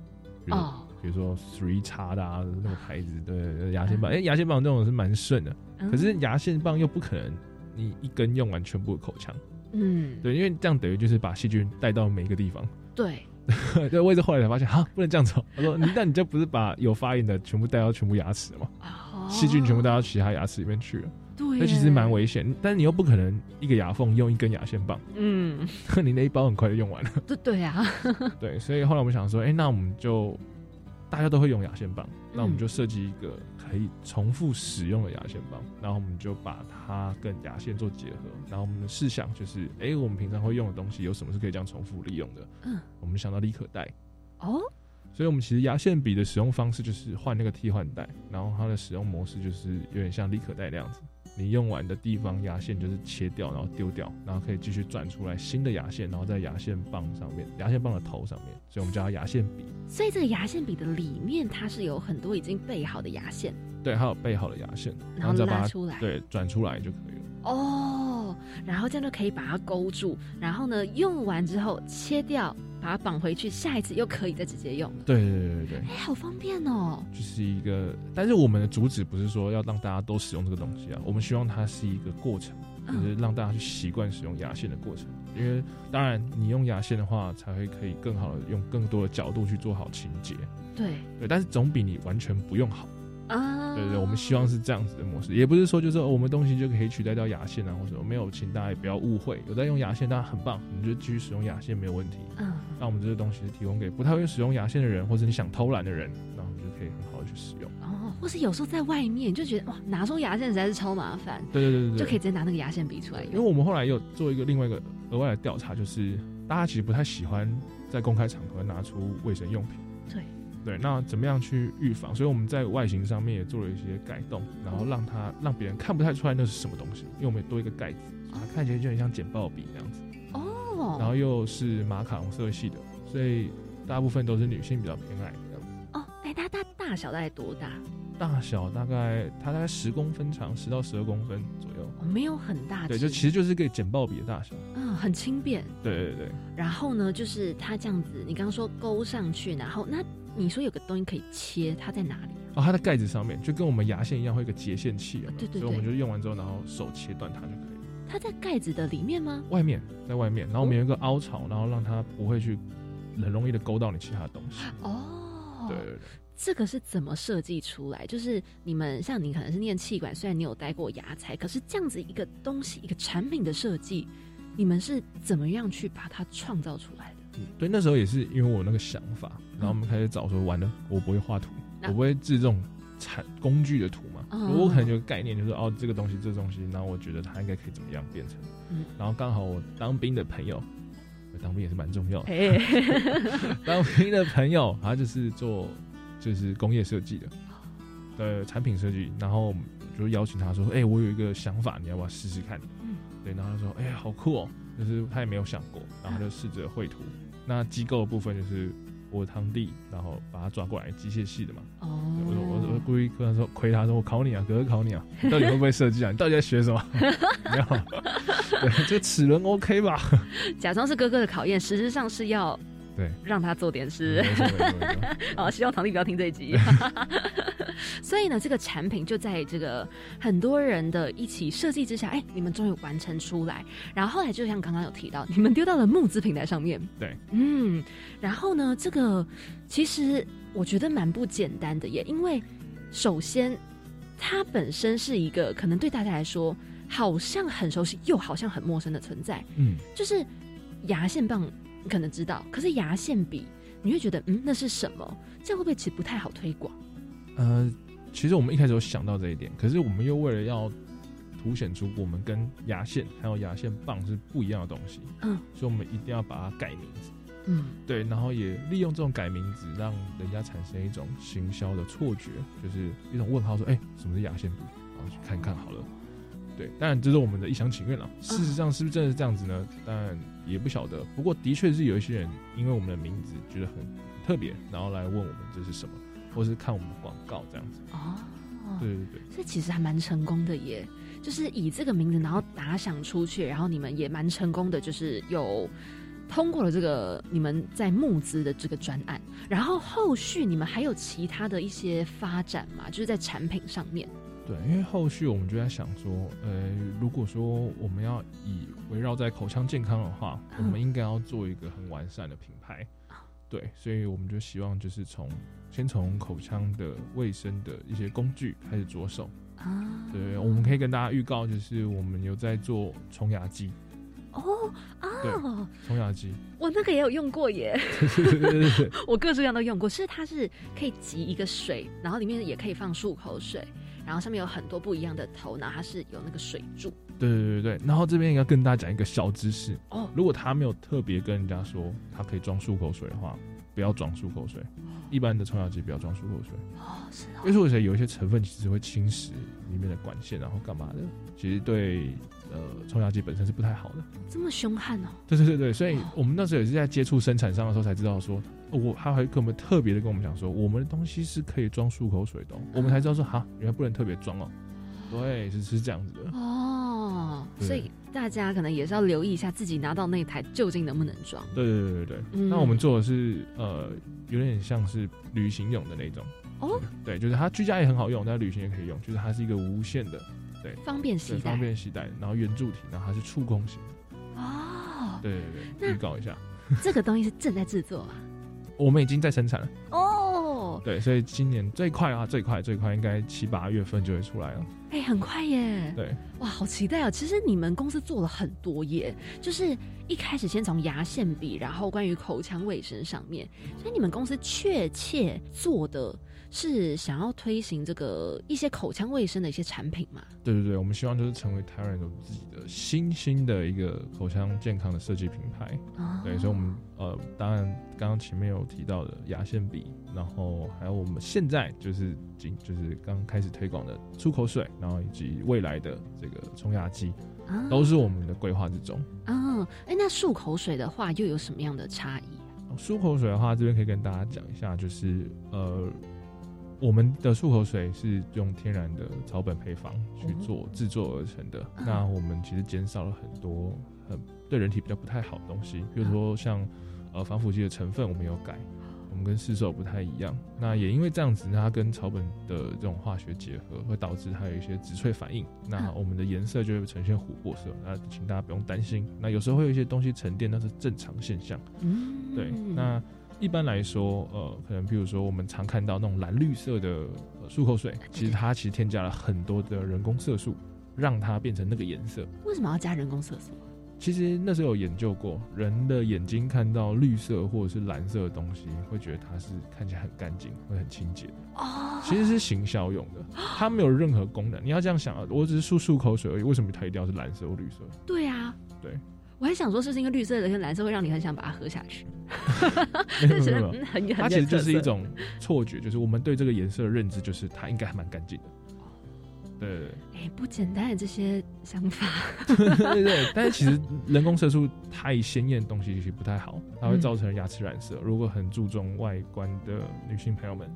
哦，比如说 three 叉的啊，那个牌子，对，牙线棒，哎、牙线棒这种是蛮顺的，嗯。可是牙线棒又不可能你一根用完全部的口腔，嗯，对，因为这样等于就是把细菌带到每一个地方。对，对，我也是后来才发现，哈，不能这样子哦。他说，你那你这不是把有发炎的全部带到全部牙齿了吗？哦。细菌全部带到其他牙齿里面去了，对耶，那其实蛮危险。但是你又不可能一个牙缝用一根牙线棒，嗯，你那一包很快就用完了。对对啊，对，所以后来我们想说，哎、那我们就大家都会用牙线棒，那我们就设计一个可以重复使用的牙线棒，然后我们就把它跟牙线做结合，然后我们的试想就是，哎、我们平常会用的东西有什么是可以这样重复利用的？嗯，我们想到立可带。哦，所以，我们其实牙线笔的使用方式就是换那个替换带，然后它的使用模式就是有点像立可带那样子。你用完的地方牙线就是切掉，然后丢掉，然后可以继续转出来新的牙线，然后在牙线棒上面，牙线棒的头上面，所以我们叫它牙线笔。所以这个牙线笔的里面它是有很多已经备好的牙线对，还有备好的牙线，然后再把它拉出来对，转出来就可以了。哦，然后这样就可以把它勾住，然后呢用完之后切掉，把它绑回去，下一次又可以再直接用了。对对对对对，哎，好方便哦。就是一个，但是我们的主旨不是说要让大家都使用这个东西啊，我们希望它是一个过程，就是让大家去习惯使用牙线的过程。因为当然你用牙线的话，才会可以更好的用更多的角度去做好清洁。对对，但是总比你完全不用好。啊，对对对，我们希望是这样子的模式，也不是说就是、哦我们东西就可以取代掉牙线啊，或者什么没有，请大家也不要误会，有在用牙线当然很棒，你就继续使用牙线没有问题。嗯，那我们这个东西是提供给不太会使用牙线的人，或者你想偷懒的人，然后你就可以很好的去使用。哦，或是有时候在外面就觉得哇，拿出牙线实在是超麻烦，对对对对对，就可以直接拿那个牙线笔出来因为。我们后来有做一个另外一个额外的调查，就是大家其实不太喜欢在公开场合拿出卫生用品。对对，那怎么样去预防？所以我们在外形上面也做了一些改动，然后让它让别人看不太出来那是什么东西，因为我们也多一个盖子，啊看起来就很像剪报笔那样子，哦，然后又是马卡龙色系的，所以大部分都是女性比较偏爱这样子。哦，哎，它它大小大概多大？大小大概它大概十公分长，十到十二公分左右。哦，没有很大，对，就其实就是个剪报笔的大小。嗯，很轻便。对对对。然后呢，就是它这样子，你刚刚说勾上去，然后那你说有个东西可以切，它在哪里？哦，它的盖子上面就跟我们牙线一样，会有一个截线器，有没有？对对对所以我们就用完之后，然后手切断它就可以了。它在盖子的里面吗？外面，在外面，然后我们有一个凹槽，然后让它不会去很容易的勾到你其他的东西。哦，对对对。这个是怎么设计出来？就是你们像你可能是念气管，虽然你有待过牙材，可是这样子一个东西，一个产品的设计，你们是怎么样去把它创造出来的？嗯对，那时候也是因为我那个想法，然后我们开始找说，完了，我不会画图，我不会制这种产工具的图嘛。嗯我可能有个概念，就是哦，这个东西，这个东西，然后我觉得它应该可以怎么样变成。嗯然后刚好我当兵的朋友，当兵也是蛮重要的。嘿 当兵的朋友，他就是做就是工业设计的，的产品设计，然后就邀请他说，哎、我有一个想法，你要不要试试看？嗯对，然后他说，哎、好酷哦，就是他也没有想过，然后他就试着绘图。那机构的部分就是我堂弟，然后把他抓过来，机械系的嘛。哦我说我我故意跟他说亏他说我考你啊，哥哥考你啊，你到底会不会设计啊？你到底在学什么？没有，对，这个齿轮 OK 吧？假装是哥哥的考验，实质上是要对让他做点事。没错没错没错。好，希望堂弟不要听这一集。所以呢，这个产品就在这个很多人的一起设计之下，哎，你们终于完成出来。然后后来就像刚刚有提到，你们丢到了募资平台上面。对，嗯，然后呢，这个其实我觉得蛮不简单的耶，因为首先它本身是一个可能对大家来说好像很熟悉，又好像很陌生的存在。嗯，就是牙线棒，你可能知道，可是牙线笔，你会觉得嗯，那是什么？这样会不会其实不太好推广？呃，其实我们一开始有想到这一点，可是我们又为了要凸显出我们跟牙线还有牙线棒是不一样的东西，嗯，所以我们一定要把它改名字。嗯，对，然后也利用这种改名字，让人家产生一种行销的错觉，就是一种问号，说，哎、什么是牙线笔？然后去看看好了。对，当然这是我们的一厢情愿了。事实上，是不是真的是这样子呢？当然也不晓得。不过，的确是有一些人因为我们的名字觉得很很特别，然后来问我们这是什么，或是看我们的广告这样子。哦，对对对。这其实还蛮成功的耶，就是以这个名字，然后打响出去，然后你们也蛮成功的，就是有通过了这个你们在募资的这个专案，然后后续你们还有其他的一些发展嘛，就是在产品上面。对，因为后续我们就在想说，呃，如果说我们要以围绕在口腔健康的话，我们应该要做一个很完善的品牌。对，所以我们就希望就是从先从口腔的卫生的一些工具开始着手。啊，对，我们可以跟大家预告，就是我们有在做冲牙机，哦对哦，冲牙机，我那个也有用过耶，我各式各样都用过。是它是可以集一个水，然后里面也可以放漱口水，然后上面有很多不一样的头，然后它是有那个水柱。对对对对，然后这边要跟大家讲一个小知识。哦。如果他没有特别跟人家说他可以装漱口水的话，不要装漱口水。一般的冲牙机不要装漱口水，哦，是因为漱口水有一些成分其实会侵蚀里面的管线，然后干嘛的，其实对呃冲牙机本身是不太好的。这么凶悍哦。对对对对，所以我们那时候也是在接触生产商的时候才知道说，哦我他还跟我们特别的跟我们讲说，我们的东西是可以装漱口水的哦、我们才知道说哈，原来不能特别装哦。对，是是这样子的。哦，所以大家可能也是要留意一下自己拿到那台究竟能不能装。对对对对对。嗯那我们做的是呃，有点像是旅行用的那种。哦，对，就是它居家也很好用，但旅行也可以用，就是它是一个无线的，对，方便携对，带方便携带，然后圆柱体，然后它是触控型的。哦，对对那对，预告一下，这个东西是正在制作啊。我们已经在生产了。哦，对，所以今年最快啊，最快最快应该七八月份就会出来了。哎、很快耶！对，哇，好期待哦！其实你们公司做了很多耶，就是一开始先从牙线笔，然后关于口腔卫生上面，所以你们公司确切做的是想要推行这个一些口腔卫生的一些产品嘛？对对对，我们希望就是成为台湾人有自己的新兴的一个口腔健康的设计品牌。哦对，所以我们呃，当然刚刚前面有提到的牙线笔，然后还有我们现在就是今就是刚开始推广的漱口水，然后以及未来的这个冲牙机，啊都是我们的规划之中。嗯，哎、那漱口水的话又有什么样的差异？漱口水的话，这边可以跟大家讲一下，就是呃，我们的漱口水是用天然的草本配方去做制作而成的。嗯那我们其实减少了很多很对人体比较不太好的东西，比如说像呃防腐剂的成分，我们有改。我们跟市售不太一样，那也因为这样子，它跟草本的这种化学结合，会导致它有一些植萃反应，那我们的颜色就会呈现琥珀色。那请大家不用担心，那有时候会有一些东西沉淀，那是正常现象。嗯，对，那一般来说，呃，可能比如说我们常看到那种蓝绿色的呃漱口水，其实它其实添加了很多的人工色素，让它变成那个颜色。为什么要加人工色素？其实那时候有研究过，人的眼睛看到绿色或者是蓝色的东西，会觉得它是看起来很干净，会很清洁。哦，其实是行销用的，它没有任何功能。你要这样想啊，我只是漱漱口水而已，为什么它一定要是蓝色或绿色？对啊，对，我还想说，是不是因为绿色的跟蓝色会让你很想把它喝下去？没有没有它其实就是一种错觉，就是我们对这个颜色的认知，就是它应该还蛮干净的。对对对。哎、不简单的这些想法。对对对，但是其实人工色素太鲜艳的东西其实不太好，它会造成牙齿染色。如果很注重外观的女性朋友们，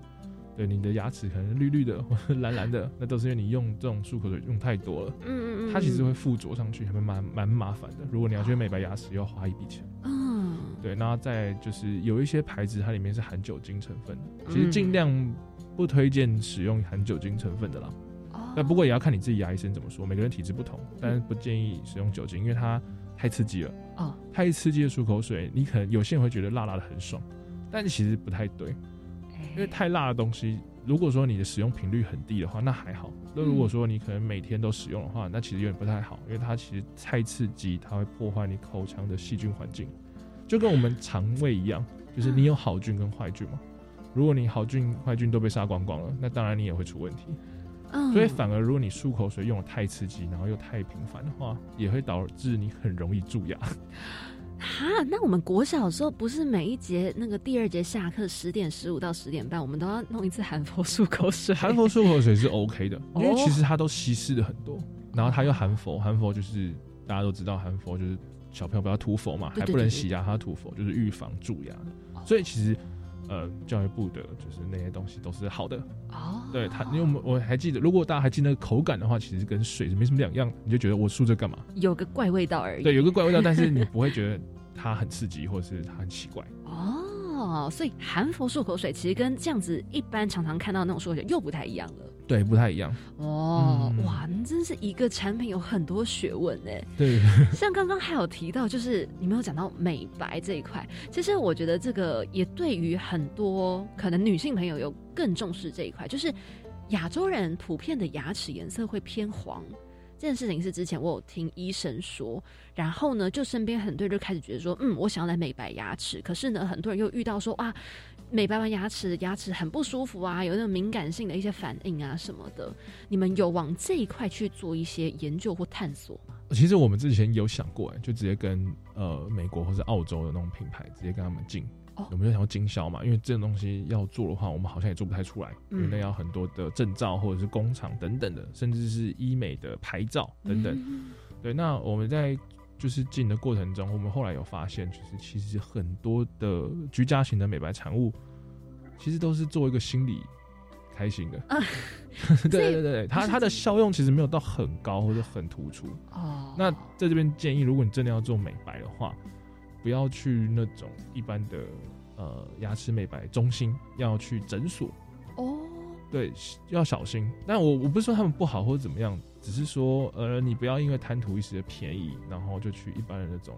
对你的牙齿可能绿绿的 或者蓝蓝的，那都是因为你用这种漱口水用太多了。嗯嗯嗯，它其实会附着上去，还蛮蛮蛮麻烦的。如果你要去美白牙齿，要花一笔钱。嗯，对，然后再就是有一些牌子，它里面是含酒精成分的，其实嗯尽量不推荐使用含酒精成分的啦。哦那不过也要看你自己牙医生怎么说，每个人体质不同，但是不建议使用酒精，因为它太刺激了。哦，太刺激的漱口水，你可能有些人会觉得辣辣的很爽，但其实不太对，因为太辣的东西，如果说你的使用频率很低的话，那还好。那如果说你可能每天都使用的话，那其实有点不太好，因为它其实太刺激，它会破坏你口腔的细菌环境，就跟我们肠胃一样，就是你有好菌跟坏菌嘛。如果你好菌坏菌都被杀光光了，那当然你也会出问题。嗯所以反而如果你漱口水用的太刺激，然后又太频繁的话，也会导致你很容易蛀牙。哈，那我们国小的时候不是每一节那个第二节下课十点十五到十点半，我们都要弄一次含氟漱口水。含氟漱口水是 OK 的，因为哦其实它都稀释了很多，然后它又含氟，含氟就是大家都知道含氟就是小朋友不要涂氟嘛，还不能洗牙，它涂氟就是预防蛀牙的。所以其实呃教育部的就是那些东西都是好的。哦，对它，因为我们我还记得，如果大家还记得那个口感的话，其实跟水是没什么两样，你就觉得我漱这干嘛？有个怪味道而已。对，有个怪味道，但是你 不会觉得它很刺激，或者是它很奇怪。哦，所以含氟漱口水其实跟这样子一般常常看到那种漱口水又不太一样了。对，不太一样。哦，嗯哇，那真是一个产品有很多学问呢。对，像刚刚还有提到，就是你没有讲到美白这一块，其实我觉得这个也对于很多可能女性朋友有更重视这一块，就是亚洲人普遍的牙齿颜色会偏黄。这件事情是之前我有听医生说，然后呢，就身边很多人就开始觉得说，嗯，我想要来美白牙齿，可是呢，很多人又遇到说啊，美白完牙齿，牙齿很不舒服啊，有那种敏感性的一些反应啊什么的。你们有往这一块去做一些研究或探索吗？其实我们之前有想过，哎，就直接跟呃美国或是澳洲的那种品牌直接跟他们进。哦我们就想要经销嘛，因为这种东西要做的话，我们好像也做不太出来，因为要很多的证照或者是工厂等等的，甚至是医美的牌照等等。嗯对，那我们在就是进的过程中，我们后来有发现，就是其实很多的居家型的美白产物，其实都是做一个心理开心的。啊对对对对，它它的效用其实没有到很高或者很突出。哦，那在这边建议，如果你真的要做美白的话，不要去那种一般的呃牙齿美白中心，要去诊所。哦，对，要小心。但我我不是说他们不好或者怎么样，只是说呃，你不要因为贪图一时的便宜，然后就去一般的那种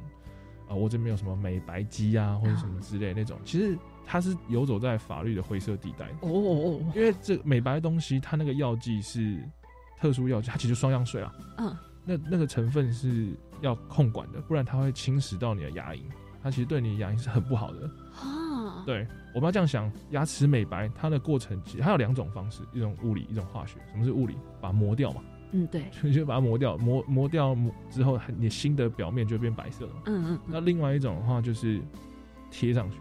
啊、我这边有什么美白机啊或者什么之类的那种，其实它是游走在法律的灰色地带。哦哦因为这美白的东西，它那个药剂是特殊药剂，它其实双氧水啊，嗯，那那个成分是要控管的，不然它会侵蚀到你的牙龈，它其实对你的牙龈是很不好的。啊，对，我们要这样想，牙齿美白它的过程其实它有两种方式，一种物理，一种化学。什么是物理？把它磨掉嘛，嗯，对，就就把它磨掉，磨磨掉磨之后，你新的表面就会变白色了。嗯嗯那另外一种的话就是贴上去，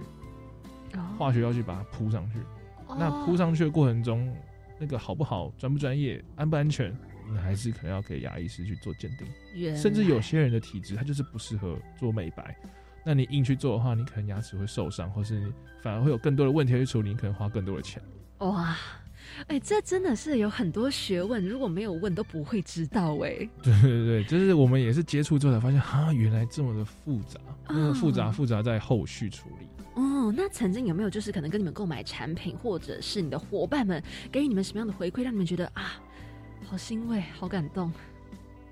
嗯，化学要去把它铺上去。哦那铺上去的过程中，那个好不好、专不专业、安不安全，你还是可能要给牙医师去做鉴定。甚至有些人的体质，他就是不适合做美白。那你硬去做的话，你可能牙齿会受伤，或是你反而会有更多的问题要去处理，你可能花更多的钱。哇。哎、这真的是有很多学问，如果没有问都不会知道哎、对对对，就是我们也是接触之后才发现，哈，原来这么的复杂。那个复杂啊复杂在后续处理。哦，那曾经有没有就是可能跟你们购买产品，或者是你的伙伴们给予你们什么样的回馈，让你们觉得啊，好欣慰，好感动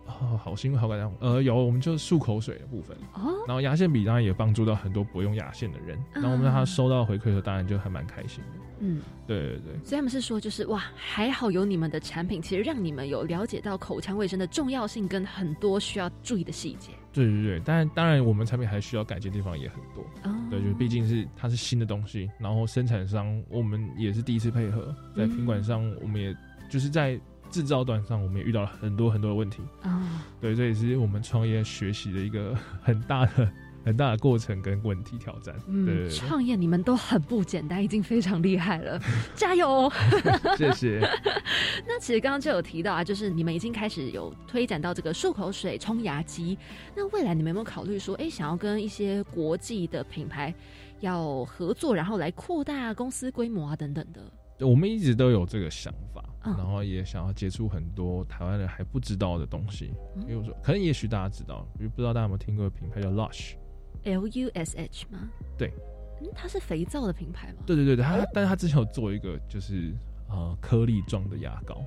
哦，好欣慰，好感动。呃，有，我们就漱口水的部分，哦？然后牙线笔当然也帮助到很多不用牙线的人。然后我们让他收到回馈的时候，当然就还蛮开心的。嗯，对对对。所以他们是说，就是哇，还好有你们的产品，其实让你们有了解到口腔卫生的重要性，跟很多需要注意的细节。对对对，当然当然，我们产品还需要改进的地方也很多。哦，对，就是毕竟是它是新的东西，然后生产商我们也是第一次配合，在品管上我们也就是在制造端上，我们也遇到了很多很多的问题。啊、对，这也是我们创业学习的一个很大的很大的过程跟问题挑战。对嗯，对对创业你们都很不简单，已经非常厉害了，加油哦！谢谢。那其实刚刚就有提到啊，就是你们已经开始有推展到这个漱口水冲牙机。那未来你们有没有考虑说，哎，想要跟一些国际的品牌要合作，然后来扩大公司规模啊，等等的？对我们一直都有这个想法，嗯然后也想要接触很多台湾人还不知道的东西。嗯比如说，可能也许大家知道，比如不知道大家有没有听过品牌叫 Lush。L U S H 吗？对，嗯，它是肥皂的品牌吗？对对对对，他但是它之前有做一个就是呃颗粒状的牙膏，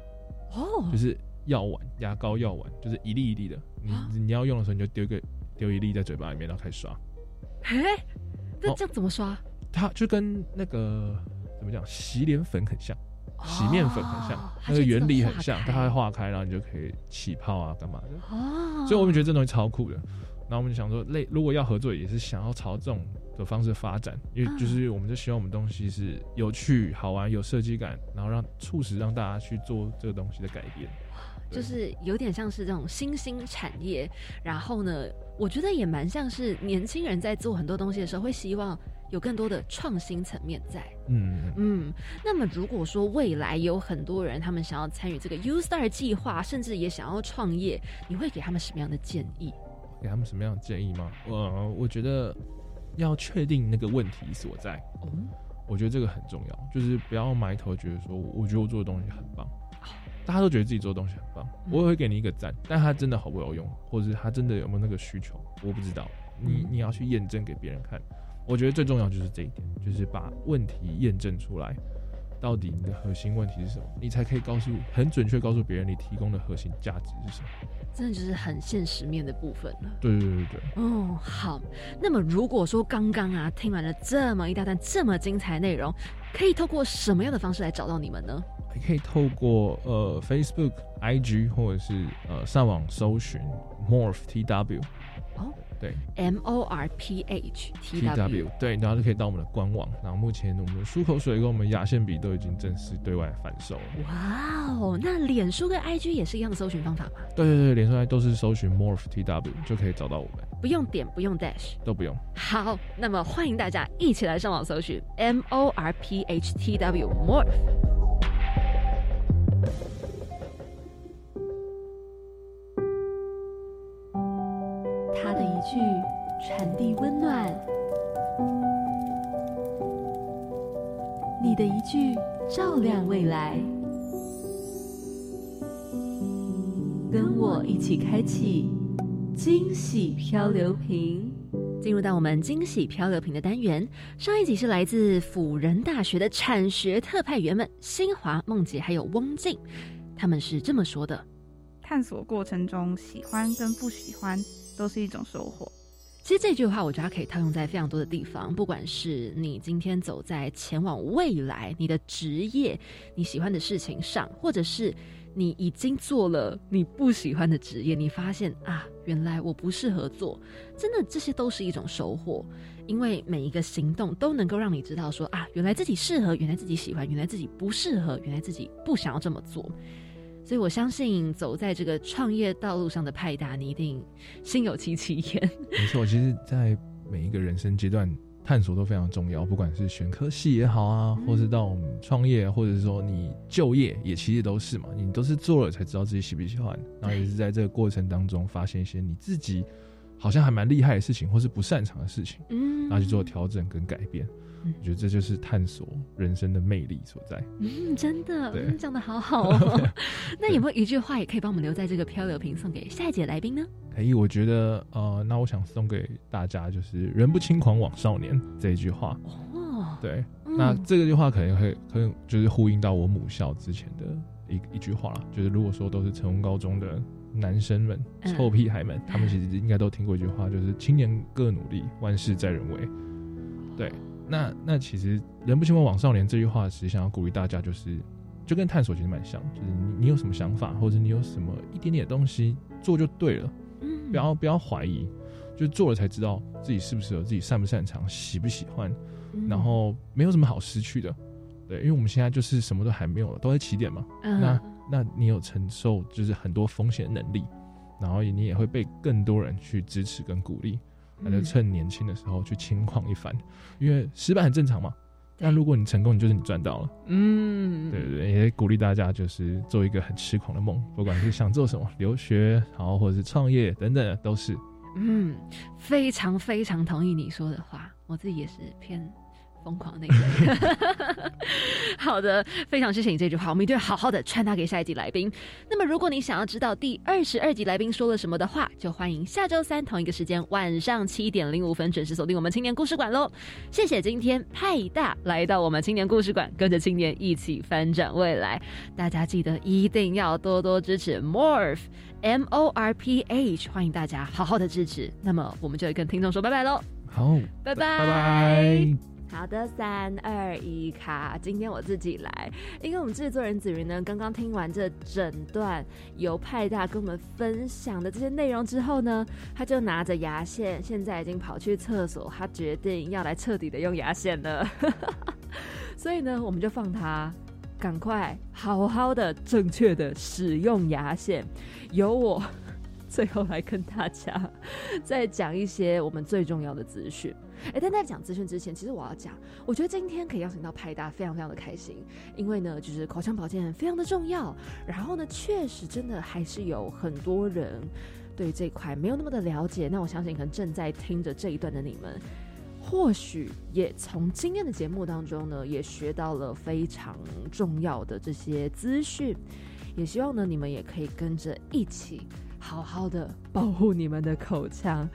哦就，是药丸牙膏药丸，就是一粒一粒的，你啊你要用的时候你就丢一个丢一粒在嘴巴里面，然后开始刷。哎，那哦这样怎么刷？它就跟那个怎么讲洗脸粉很像，洗面粉很像，哦那个原理很像，它会化开，然后你就可以起泡啊干嘛的。哦，所以我们觉得这东西超酷的。然后我们就想说，类如果要合作，也是想要朝这种的方式发展，因为就是我们就希望我们东西是有趣、好玩、有设计感，然后让促使让大家去做这个东西的改变。就是有点像是这种新兴产业，然后呢，我觉得也蛮像是年轻人在做很多东西的时候，会希望有更多的创新层面在。嗯，嗯，那么如果说未来有很多人他们想要参与这个 U Star 计划，甚至也想要创业，你会给他们什么样的建议？给他们什么样的建议吗？呃，我觉得要确定那个问题所在。哦，我觉得这个很重要，就是不要埋头觉得说，我觉得我做的东西很棒，大家都觉得自己做的东西很棒，嗯我也会给你一个赞，但他真的好不好用，或者是他真的有没有那个需求，我不知道，你嗯你要去验证给别人看。我觉得最重要就是这一点，就是把问题验证出来，到底你的核心问题是什么，你才可以告诉很准确告诉别人你提供的核心价值是什么。真的就是很现实面的部分了。对对对对对。哦，好。那么如果说刚刚啊听完了这么一大段这么精彩内容，可以透过什么样的方式来找到你们呢？你可以透过呃 Facebook、IG 或者是呃上网搜寻 Morph TW 哦，对 M O R P H T W。对，然后就可以到我们的官网。然后目前我们的漱口水跟我们牙线笔都已经正式对外贩售了。哇哦，那脸书跟 IG 也是一样的搜寻方法吗？对对对，连出来都是搜寻 Morph TW 就可以找到我们，不用点，不用 dash。都不用。好，那么欢迎大家一起来上网搜寻 M O R P H T W Morph。他的一句传递温暖，你的一句照亮未来。跟我一起开启惊喜漂流瓶。进入到我们惊喜漂流瓶的单元，上一集是来自辅仁大学的产学特派员们新华、梦洁还有翁静，他们是这么说的：探索过程中，喜欢跟不喜欢都是一种收获。其实这句话，我觉得它可以套用在非常多的地方，不管是你今天走在前往未来，你的职业、你喜欢的事情上，或者是你已经做了你不喜欢的职业，你发现啊，原来我不适合做，真的这些都是一种收获，因为每一个行动都能够让你知道说啊，原来自己适合，原来自己喜欢，原来自己不适合，原来自己不想要这么做。所以我相信，走在这个创业道路上的派达，你一定心有戚戚焉。没错，其实，在每一个人生阶段，探索都非常重要。不管是选科系也好啊，或是到我们创业，或者是说你就业，也其实都是嘛。你都是做了才知道自己喜不喜欢，然后也是在这个过程当中发现一些你自己好像还蛮厉害的事情，或是不擅长的事情，嗯，然后去做调整跟改变。我觉得这就是探索人生的魅力所在。嗯，真的，嗯，讲的好好哦。那有没有一句话也可以帮我们留在这个漂流瓶，送给下一节来宾呢？可以，我觉得，呃，那我想送给大家就是“人不轻狂枉少年”这一句话。哦，对，那这个句话可能会，可能就是呼应到我母校之前的一一句话了。就是如果说都是成功高中的男生们、臭屁孩们，他们其实应该都听过一句话，就是“青年各努力，万事在人为”。对。那那其实“人不轻狂枉少年”这句话，其实想要鼓励大家，就是就跟探索其实蛮像，就是你你有什么想法，或者你有什么一点点东西做就对了，嗯，不要不要怀疑，就做了才知道自己适不适合，自己擅不擅长，喜不喜欢，然后没有什么好失去的，对，因为我们现在就是什么都还没有了，都在起点嘛，那那你有承受就是很多风险的能力，然后你也会被更多人去支持跟鼓励。那就趁年轻的时候去轻狂一番，因为失败很正常嘛。但如果你成功，你就是你赚到了。嗯，对对对，也鼓励大家就是做一个很痴狂的梦，不管是想做什么，留学，然后或者是创业等等，都是。嗯，非常非常同意你说的话，我自己也是偏。疯狂那个，好的，非常谢谢你这句话，我们一定要好好的传达给下一集来宾。那么，如果你想要知道第二十二集来宾说了什么的话，就欢迎下周三同一个时间晚上七点零五分准时锁定我们青年故事馆喽。谢谢今天派大来到我们青年故事馆，跟着青年一起翻转未来。大家记得一定要多多支持 Morph M O R P H，欢迎大家好好的支持。那么，我们就跟听众说拜拜喽。好，拜拜，拜拜。好的，三二一，卡！今天我自己来，因为我们制作人子云呢，刚刚听完这整段由派大跟我们分享的这些内容之后呢，他就拿着牙线，现在已经跑去厕所，他决定要来彻底的用牙线了。所以呢，我们就放他赶快好好的、正确的使用牙线，由我。最后来跟大家再讲一些我们最重要的资讯。哎，但在讲资讯之前，其实我要讲，我觉得今天可以邀请到派大，非常非常的开心，因为呢，就是口腔保健非常的重要。然后呢，确实真的还是有很多人对这块没有那么的了解。那我相信，可能正在听着这一段的你们，或许也从今天的节目当中呢，也学到了非常重要的这些资讯。也希望呢，你们也可以跟着一起。好好的保护你们的口腔，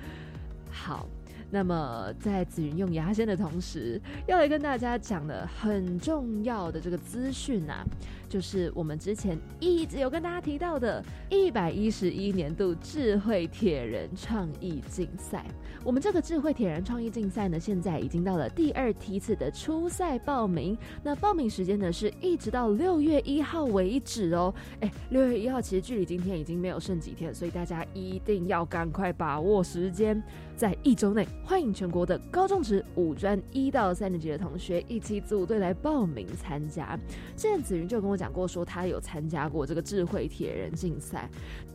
好。那么在紫云用牙线的同时，要来跟大家讲的很重要的这个资讯啊，就是我们之前一直有跟大家提到的，一百一十一年度智慧铁人创意竞赛。我们这个智慧铁人创意竞赛呢，现在已经到了第二梯次的初赛报名。那报名时间呢，是一直到六月一号为止哦。哎，六月一号其实距离今天已经没有剩几天，所以大家一定要赶快把握时间。在一周内，欢迎全国的高中职、五专一到三年级的同学一起组队来报名参加。之前子云就跟我讲过，说他有参加过这个智慧铁人竞赛，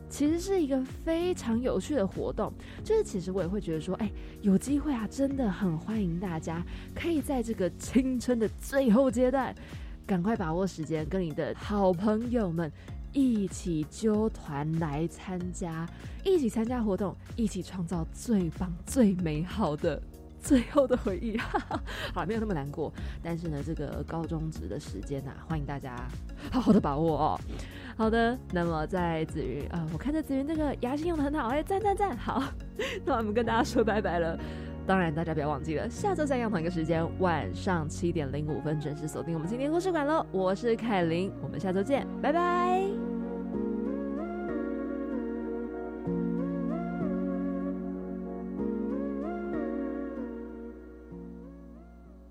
其实是一个非常有趣的活动。就是其实我也会觉得说，哎，有机会啊，真的很欢迎大家可以在这个青春的最后阶段，赶快把握时间，跟你的好朋友们。一起揪团来参加，一起参加活动，一起创造最棒、最美好的最后的回忆，哈哈，好，没有那么难过。但是呢，这个高中值的时间呐、欢迎大家 好好的把握哦。好的，那么在子云啊、我看着子云这个牙线用的很好，哎，赞赞赞，好，那我们跟大家说拜拜了。当然，大家不要忘记了，下周三样同一个时间，晚上七点零五分准时锁定我们今天故事馆喽。我是凯琳，我们下周见，拜拜。